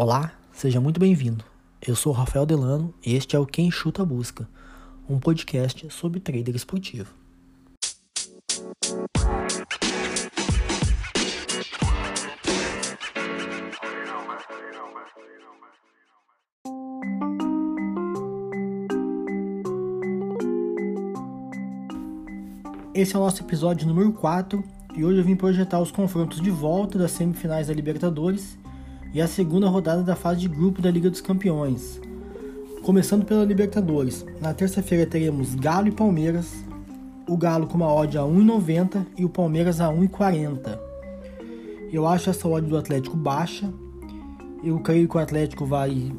Olá, seja muito bem-vindo. Eu sou Rafael Delano e este é o Quem Chuta Busca, um podcast sobre trader esportivo. Esse é o nosso episódio número 4 e hoje eu vim projetar os confrontos de volta das semifinais da Libertadores e a segunda rodada da fase de grupo da Liga dos Campeões. Começando pela Libertadores, na terça-feira teremos Galo e Palmeiras, o Galo com uma odd a 1,90 e o Palmeiras a 1,40. Eu acho essa odd do Atlético baixa. Eu creio que o Atlético vai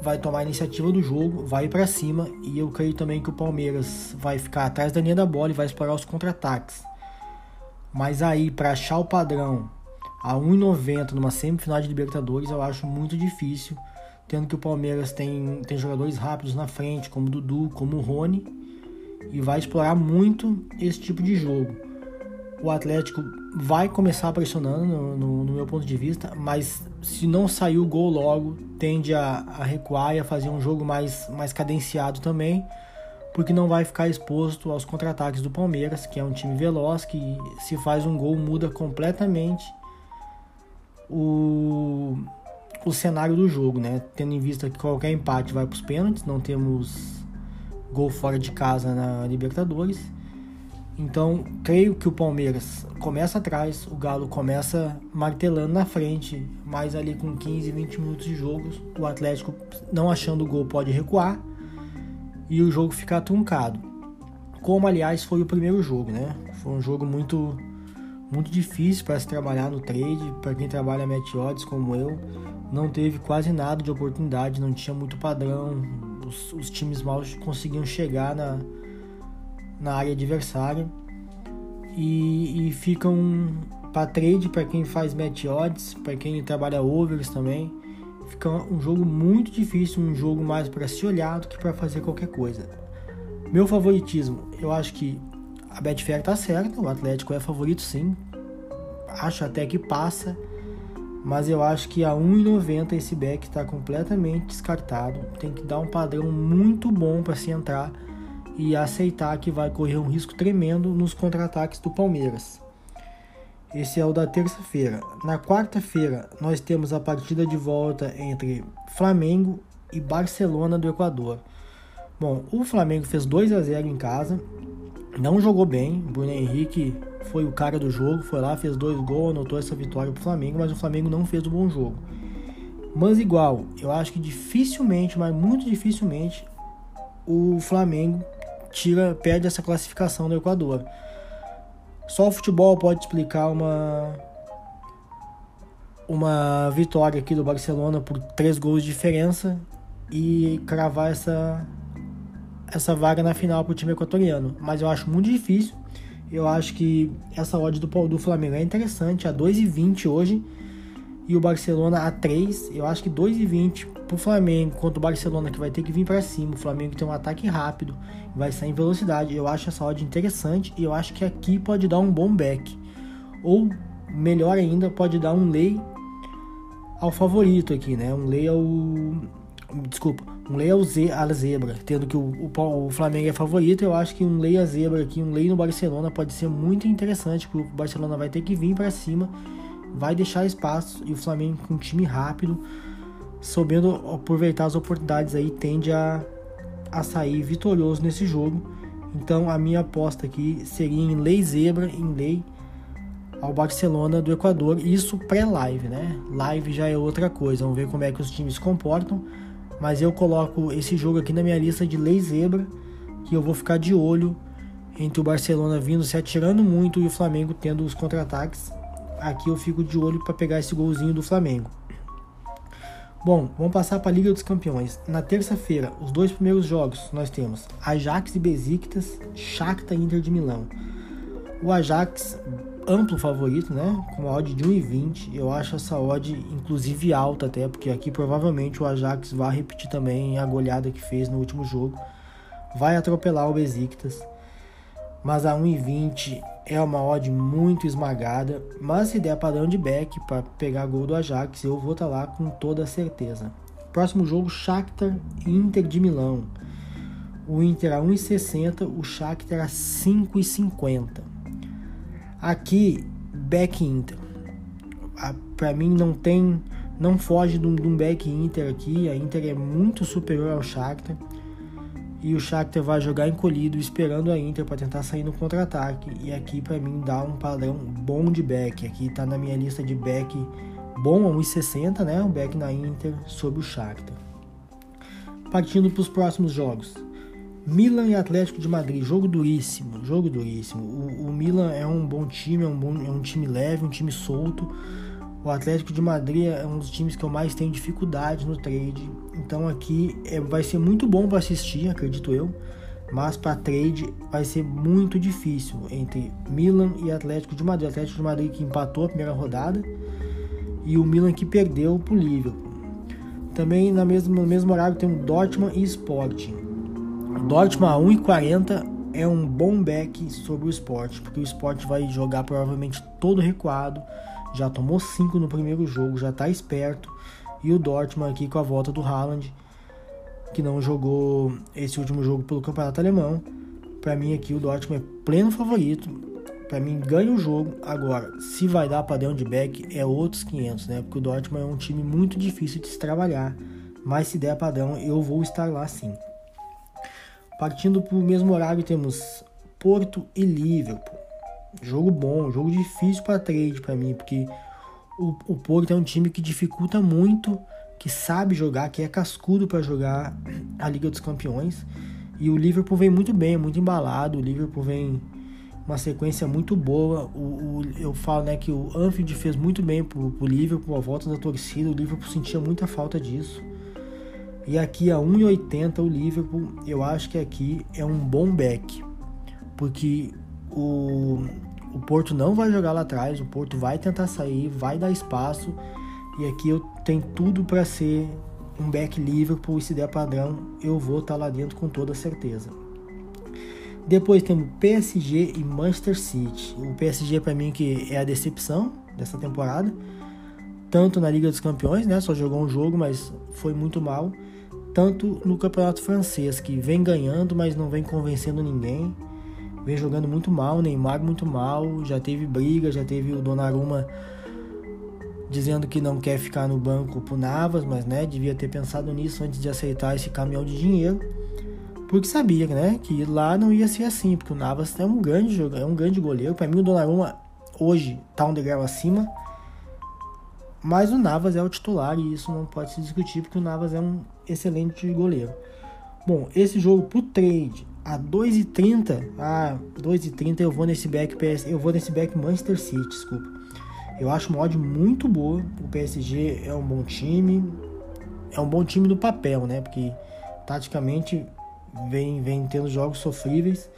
vai tomar a iniciativa do jogo, vai para cima e eu creio também que o Palmeiras vai ficar atrás da linha da bola e vai explorar os contra-ataques. Mas aí para achar o padrão a 1,90 numa semifinal de Libertadores eu acho muito difícil, tendo que o Palmeiras tem, tem jogadores rápidos na frente, como o Dudu, como o Rony, e vai explorar muito esse tipo de jogo. O Atlético vai começar pressionando, no, no, no meu ponto de vista, mas se não sair o gol logo, tende a, a, recuar e a fazer um jogo mais, mais cadenciado também, porque não vai ficar exposto aos contra-ataques do Palmeiras, que é um time veloz, que se faz um gol muda completamente o, o cenário do jogo, né? Tendo em vista que qualquer empate vai para os pênaltis, não temos gol fora de casa na Libertadores. Então, creio que o Palmeiras começa atrás, o Galo começa martelando na frente, mas ali com 15, 20 minutos de jogo, o Atlético, não achando o gol, pode recuar e o jogo ficar truncado. Como, aliás, foi o primeiro jogo, né? Foi um jogo muito, muito difícil para se trabalhar no trade, para quem trabalha match odds como eu. Não teve quase nada de oportunidade, não tinha muito padrão, os, os times mal conseguiam chegar na na área adversária e, e ficam para trade para quem faz match odds, para quem trabalha overs também. Fica um jogo muito difícil, um jogo mais para se olhar do que para fazer qualquer coisa. Meu favoritismo, eu acho que a Betfair tá certa, o Atlético é favorito sim. Acho até que passa, mas eu acho que a 1,90 esse back está completamente descartado. Tem que dar um padrão muito bom para se entrar e aceitar que vai correr um risco tremendo nos contra-ataques do Palmeiras. Esse é o da terça-feira. Na quarta-feira, nós temos a partida de volta entre Flamengo e Barcelona do Equador. Bom, o Flamengo fez 2 a 0 em casa, não jogou bem. Bruno Henrique foi o cara do jogo, foi lá, fez dois gols, anotou essa vitória para o Flamengo, mas o Flamengo não fez um bom jogo. Mas igual, eu acho que dificilmente, mas muito dificilmente, o Flamengo tira, perde essa classificação do Equador. Só o futebol pode explicar uma uma vitória aqui do Barcelona por três gols de diferença e cravar essa essa vaga na final para o time equatoriano. Mas eu acho muito difícil. Eu acho que essa odd do, do Flamengo é interessante, a 2,20 hoje e o Barcelona a 3. Eu acho que 2,20 pro Flamengo contra o Barcelona que vai ter que vir para cima. O Flamengo tem um ataque rápido, vai sair em velocidade. Eu acho essa odd interessante e eu acho que aqui pode dar um bom back. Ou melhor ainda, pode dar um lay ao favorito aqui, né? Um lay ao desculpa, um ao Z, a zebra, tendo que o, o, o, Flamengo é favorito, eu acho que um lay a zebra aqui, um lay no Barcelona pode ser muito interessante, porque o Barcelona vai ter que vir para cima vai deixar espaço e o Flamengo com um time rápido, sabendo aproveitar as oportunidades aí, tende a, a sair vitorioso nesse jogo. Então a minha aposta aqui seria em lei zebra, em lei ao Barcelona do Equador, isso pré-live, né? Live já é outra coisa, vamos ver como é que os times comportam. Mas eu coloco esse jogo aqui na minha lista de lei zebra, que eu vou ficar de olho entre o Barcelona vindo se atirando muito e o Flamengo tendo os contra-ataques aqui eu fico de olho para pegar esse golzinho do Flamengo. Bom, vamos passar para a Liga dos Campeões. Na terça-feira, os dois primeiros jogos nós temos Ajax e Besiktas, Shakhtar e Inter de Milão. O Ajax amplo favorito, né? Com a odd de 1,20. Eu acho essa odd inclusive alta até, porque aqui provavelmente o Ajax vai repetir também a goleada que fez no último jogo. Vai atropelar o Besiktas. mas a 1,20 é uma odd muito esmagada. Mas se der padrão de back para pegar gol do Ajax, eu vou estar tá lá com toda certeza. Próximo jogo, Shakhtar Inter de Milão. O Inter a 1,60, o Shakhtar a 5,50. Aqui, back Inter. Para mim não tem, não foge de um back Inter aqui. A Inter é muito superior ao Shakhtar. E o Shakhtar vai jogar encolhido esperando a Inter para tentar sair no contra-ataque. E aqui para mim dá um padrão bom de back. Aqui tá na minha lista de back bom a 1,60 né? Um back na Inter sobre o Shakhtar. Partindo para os próximos jogos Milan e Atlético de Madrid jogo duríssimo jogo duríssimo o, o Milan é um bom time é um, bom, é um time leve um time solto o Atlético de Madrid é um dos times que eu mais tenho dificuldade no trade. Então aqui é, vai ser muito bom para assistir, acredito eu. Mas para trade vai ser muito difícil entre Milan e Atlético de Madrid. Atlético de Madrid que empatou a primeira rodada e o Milan que perdeu para o Liverpool. Também na mesma, no mesmo horário tem o Dortmund e Sporting. Dortmund a 1,40 é um bom back sobre o Sport, porque o Sport vai jogar provavelmente todo recuado já tomou 5 no primeiro jogo, já está esperto. E o Dortmund aqui com a volta do Haaland, que não jogou esse último jogo pelo Campeonato Alemão. Para mim aqui o Dortmund é pleno favorito. Para mim ganha o jogo. Agora, se vai dar padrão de back é outros 500, né? Porque o Dortmund é um time muito difícil de se trabalhar. Mas se der padrão, eu vou estar lá sim. Partindo para o mesmo horário, temos Porto e Liverpool. Jogo bom, jogo difícil para trade para mim, porque o, o Porto é um time que dificulta muito, que sabe jogar, que é cascudo para jogar a Liga dos Campeões. E o Liverpool vem muito bem, muito embalado. O Liverpool vem uma sequência muito boa. O, o, eu falo né, que o Anfield fez muito bem pro, pro Liverpool, a volta da torcida. O Liverpool sentia muita falta disso. E aqui a 1,80 o Liverpool, eu acho que aqui é um bom back. Porque o, o Porto não vai jogar lá atrás, o Porto vai tentar sair, vai dar espaço. E aqui eu tenho tudo para ser um back Liverpool e se der padrão, eu vou estar tá lá dentro com toda certeza. Depois temos PSG e Manchester City. O PSG para mim que é a decepção dessa temporada, tanto na Liga dos Campeões, né, só jogou um jogo, mas foi muito mal, tanto no Campeonato Francês, que vem ganhando, mas não vem convencendo ninguém vem jogando muito mal, Neymar muito mal, já teve briga, já teve o Donnarumma dizendo que não quer ficar no banco pro Navas, mas né, devia ter pensado nisso antes de aceitar esse caminhão de dinheiro. Porque sabia, né, que lá não ia ser assim, porque o Navas é um grande jogador, é um grande goleiro. Para mim o Donnarumma hoje tá um degrau acima, mas o Navas é o titular e isso não pode se discutir porque o Navas é um excelente goleiro. Bom, esse jogo pro trade a 2,30. Ah, 2,30 eu vou nesse back PS, eu vou nesse back Manchester City, desculpa. Eu acho uma odd muito boa. O PSG é um bom time. É um bom time no papel, né? Porque taticamente vem, vem tendo jogos sofríveis.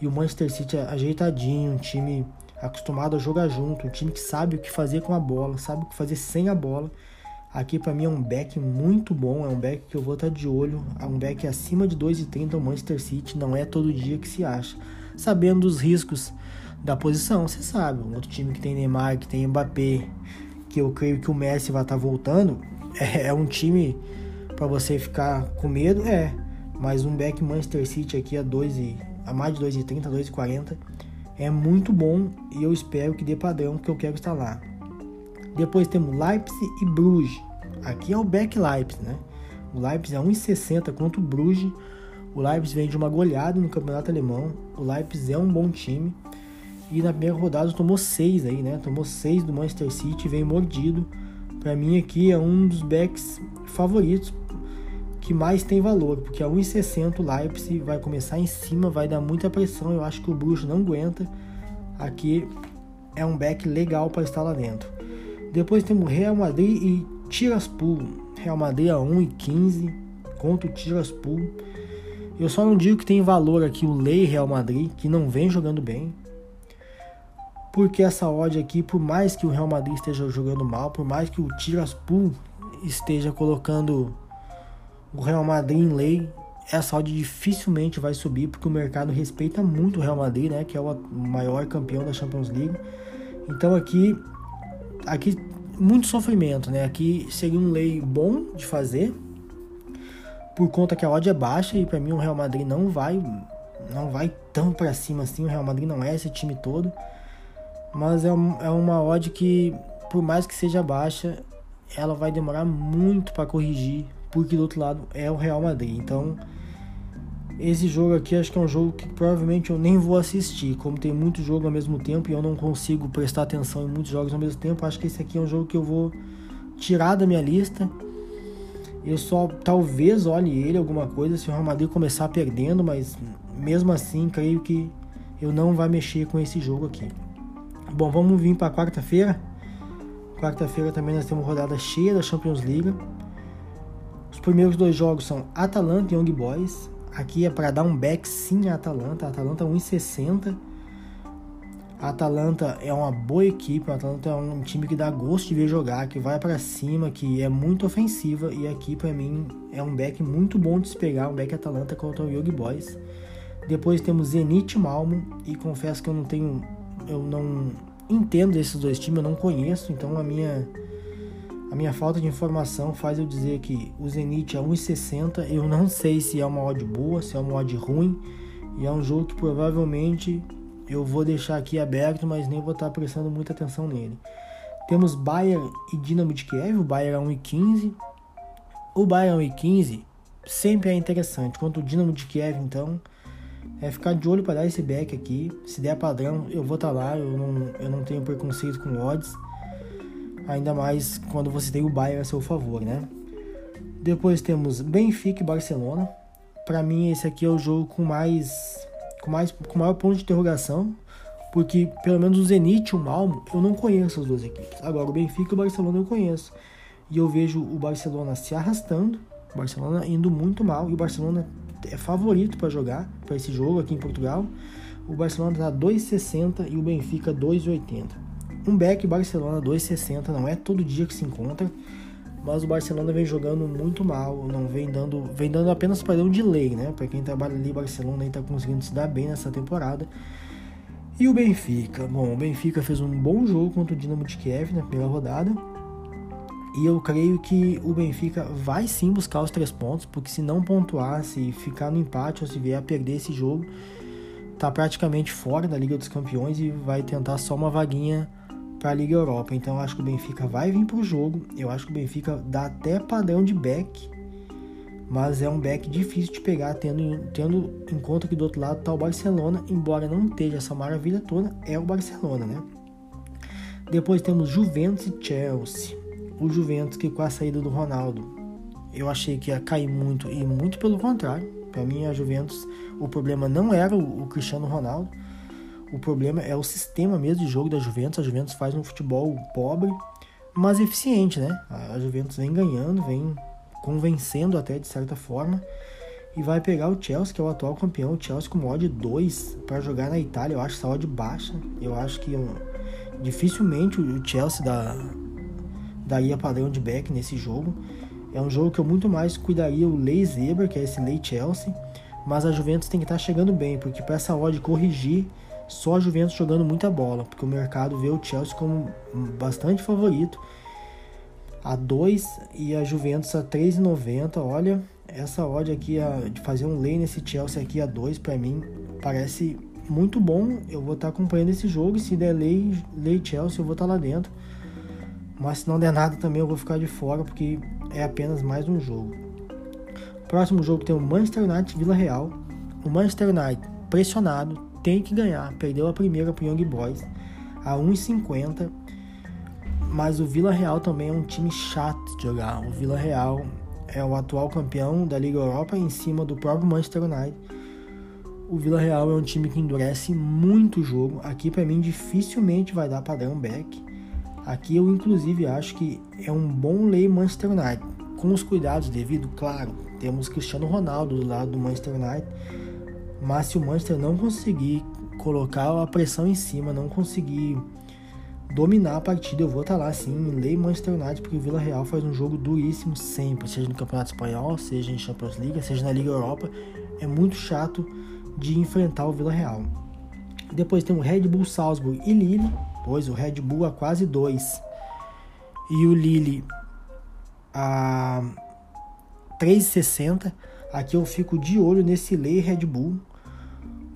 E o Manchester City é ajeitadinho, um time acostumado a jogar junto, um time que sabe o que fazer com a bola, sabe o que fazer sem a bola. Aqui para mim é um back muito bom, é um back que eu vou estar de olho, é um back acima de 2,30 o Manchester City, não é todo dia que se acha. Sabendo dos riscos da posição, você sabe, um outro time que tem Neymar, que tem Mbappé, que eu creio que o Messi vai estar voltando, é, é um time para você ficar com medo, é, mas um back Manchester City aqui a 2 e a mais de 2,30, 2,40 é muito bom e eu espero que dê padrão que eu quero lá. Depois temos Leipzig e Bruges. Aqui é o back Leipzig, né? O Leipzig é 1,60 contra o Bruges. O Leipzig vem de uma goleada no campeonato alemão. O Leipzig é um bom time. E na primeira rodada tomou 6 aí, né? Tomou 6 do Manchester City, vem mordido. Para mim aqui é um dos backs favoritos que mais tem valor, porque a 1,60 o Leipzig vai começar em cima, vai dar muita pressão. Eu acho que o Bruges não aguenta. Aqui é um back legal para estar lá dentro. Depois temos Real Madrid e Tiraspol. Real Madrid a 1,15 contra o Tiraspol. Eu só não digo que tem valor aqui o Lei Real Madrid, que não vem jogando bem. Porque essa odd aqui, por mais que o Real Madrid esteja jogando mal, por mais que o Tiraspol esteja colocando o Real Madrid em lei, essa odd dificilmente vai subir porque o mercado respeita muito o Real Madrid, né, que é o maior campeão da Champions League. Então aqui aqui muito sofrimento, né? Aqui seria um lei bom de fazer por conta que a odd é baixa e para mim o Real Madrid não vai não vai tão para cima assim, o Real Madrid não é esse time todo. Mas é, é uma odd que por mais que seja baixa, ela vai demorar muito para corrigir, porque do outro lado é o Real Madrid. Então, esse jogo aqui acho que é um jogo que provavelmente eu nem vou assistir, como tem muito jogo ao mesmo tempo e eu não consigo prestar atenção em muitos jogos ao mesmo tempo. Acho que esse aqui é um jogo que eu vou tirar da minha lista. Eu só talvez olhe ele alguma coisa se o Real Madrid começar perdendo, mas mesmo assim creio que eu não vai mexer com esse jogo aqui. Bom, vamos vir para quarta-feira. Quarta-feira também nós temos rodada cheia da Champions League. Os primeiros dois jogos são Atalanta e Young Boys. Aqui é para dar um back sim a Atalanta. A Atalanta 1,60. A Atalanta é uma boa equipe. A Atalanta é um time que dá gosto de ver jogar, que vai para cima, que é muito ofensiva. E aqui para mim é um back muito bom de se pegar. Um back Atalanta contra o Young Boys. Depois temos Zenit Malmo. E confesso que eu não tenho. Eu não entendo esses dois times, eu não conheço, então a minha a minha falta de informação faz eu dizer que o Zenit é 1,60. Eu não sei se é uma odd boa, se é uma odd ruim. E é um jogo que provavelmente eu vou deixar aqui aberto, mas nem vou estar prestando muita atenção nele. Temos Bayern e Dinamo de Kiev. O Bayern é 1,15. O Bayern 1,15 sempre é interessante. Quanto o Dinamo de Kiev, então, é ficar de olho para dar esse back aqui. Se der padrão, eu vou estar tá lá. Eu não, eu não tenho preconceito com odds. Ainda mais quando você tem o Bayern a seu favor, né? Depois temos Benfica e Barcelona. Para mim esse aqui é o jogo com mais com mais com maior ponto de interrogação, porque pelo menos o Zenit e o Malmo eu não conheço as duas equipes. Agora o Benfica e o Barcelona eu conheço. E eu vejo o Barcelona se arrastando, o Barcelona indo muito mal e o Barcelona é favorito para jogar para esse jogo aqui em Portugal. O Barcelona está 2,60 e o Benfica 2,80. Um back Barcelona 2,60 não é todo dia que se encontra, mas o Barcelona vem jogando muito mal, não vem dando, vem dando apenas padrão de lei, né? Para quem trabalha ali, Barcelona está conseguindo se dar bem nessa temporada. E o Benfica, bom, o Benfica fez um bom jogo contra o Dinamo de Kiev na primeira rodada e eu creio que o Benfica vai sim buscar os três pontos, porque se não pontuar, se ficar no empate ou se vier a perder esse jogo, tá praticamente fora da Liga dos Campeões e vai tentar só uma vaguinha para a Liga Europa. Então eu acho que o Benfica vai vir pro jogo. Eu acho que o Benfica dá até padrão de back, mas é um back difícil de pegar, tendo, tendo em conta que do outro lado tá o Barcelona, embora não esteja essa maravilha toda, é o Barcelona, né? Depois temos Juventus e Chelsea o Juventus que com a saída do Ronaldo eu achei que ia cair muito e muito pelo contrário. Para mim a Juventus o problema não era o, o, Cristiano Ronaldo, o problema é o sistema mesmo de jogo da Juventus. A Juventus faz um futebol pobre, mas eficiente, né? A Juventus vem ganhando, vem convencendo até de certa forma e vai pegar o Chelsea, que é o atual campeão, o Chelsea com odd 2 para jogar na Itália. Eu acho essa odd baixa. Eu acho que dificilmente o Chelsea da daria padrão de back nesse jogo. É um jogo que eu muito mais cuidaria o Lei Zebra, que é esse Lei Chelsea, mas a Juventus tem que estar tá chegando bem, porque para essa odd corrigir, só a Juventus jogando muita bola, porque o mercado vê o Chelsea como bastante favorito a 2 e a Juventus a 3,90. Olha, essa odd aqui a, de fazer um lei nesse Chelsea aqui a 2 para mim parece muito bom. Eu vou estar tá acompanhando esse jogo e se der lei, lei Chelsea eu vou estar tá lá dentro. Mas se não der nada também eu vou ficar de fora porque é apenas mais um jogo. Próximo jogo tem o Manchester United Vila Real. O Manchester United pressionado tem que ganhar. Perdeu a primeira para o Young Boys a 1,50. Mas o Vila Real também é um time chato de jogar. O Vila Real é o atual campeão da Liga Europa em cima do próprio Manchester United. O Vila Real é um time que endurece muito o jogo. Aqui para mim dificilmente vai dar padrão back. Aqui eu inclusive acho que é um bom lei Manchester United, com os cuidados devido, claro. Temos Cristiano Ronaldo do lado do Manchester United, mas se o Manchester não conseguir colocar a pressão em cima, não conseguir dominar a partida. Eu vou estar tá lá sim, lei Manchester United, porque o Vila Real faz um jogo duríssimo sempre, seja no Campeonato Espanhol, seja em Champions League, seja na Liga Europa. É muito chato de enfrentar o Vila Real. Depois tem o Red Bull Salzburg e Lille, pois o Red Bull a quase 2 e o Lille a 3,60. Aqui eu fico de olho nesse Lei Red Bull.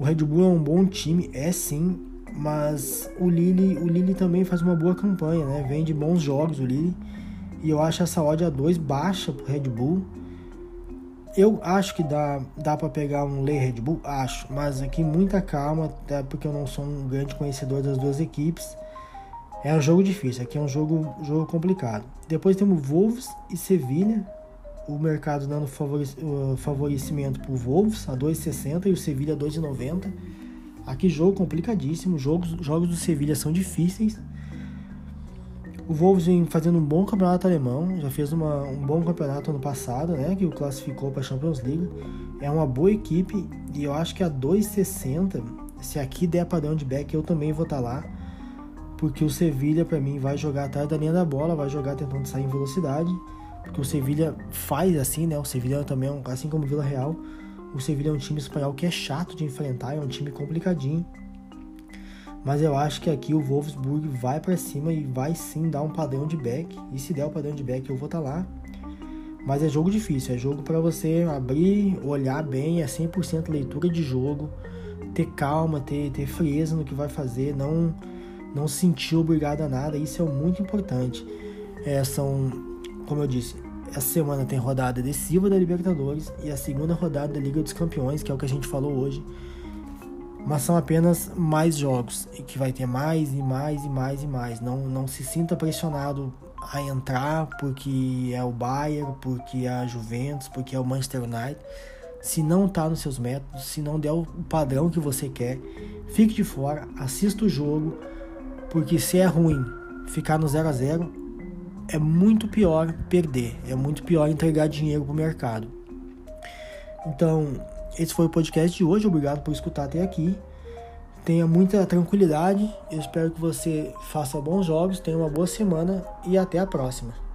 O Red Bull é um bom time, é sim, mas o Lille, o Lille também faz uma boa campanha, né? Vende bons jogos o Lille. E eu acho essa odd a 2 baixa pro Red Bull. Eu acho que dá, dá para pegar um Lei Red Bull, acho, mas aqui muita calma, até porque eu não sou um grande conhecedor das duas equipes. É um jogo difícil, aqui é um jogo, jogo complicado. Depois temos Wolves e Sevilha. O mercado dando favorecimento para o Wolves a 2,60 e o Sevilha a 2,90. Aqui jogo complicadíssimo, jogos, jogos do Sevilha são difíceis. O Wolves vem fazendo um bom campeonato alemão, já fez uma, um bom campeonato ano passado, né, que o classificou para a Champions League. É uma boa equipe e eu acho que a 2,60, se aqui der padrão de back, eu também vou estar tá lá porque o Sevilha para mim vai jogar atrás da linha da bola, vai jogar tentando sair em velocidade, porque o Sevilha faz assim, né? O Sevilha também, é assim como o Vila Real, o Sevilha é um time espanhol que é chato de enfrentar, é um time complicadinho. Mas eu acho que aqui o Wolfsburg vai para cima e vai sim dar um padrão de back. E se der o padrão de back, eu vou estar tá lá. Mas é jogo difícil, é jogo para você abrir, olhar bem, é 100% leitura de jogo, ter calma, ter, ter frieza no que vai fazer, não não se sentir obrigado a nada, isso é muito importante. É, são, como eu disse, essa semana tem rodada decisiva da Libertadores e a segunda rodada da Liga dos Campeões, que é o que a gente falou hoje. Mas são apenas mais jogos e que vai ter mais e mais e mais e mais. Não, não se sinta pressionado a entrar porque é o Bayern, porque é a Juventus, porque é o Manchester United. Se não está nos seus métodos, se não der o padrão que você quer, fique de fora, assista o jogo porque se é ruim ficar no 0 a 0 é muito pior perder, é muito pior entregar dinheiro para o mercado. Então, esse foi o podcast de hoje. Obrigado por escutar até aqui. Tenha muita tranquilidade. Eu espero que você faça bons jogos, tenha uma boa semana e até a próxima.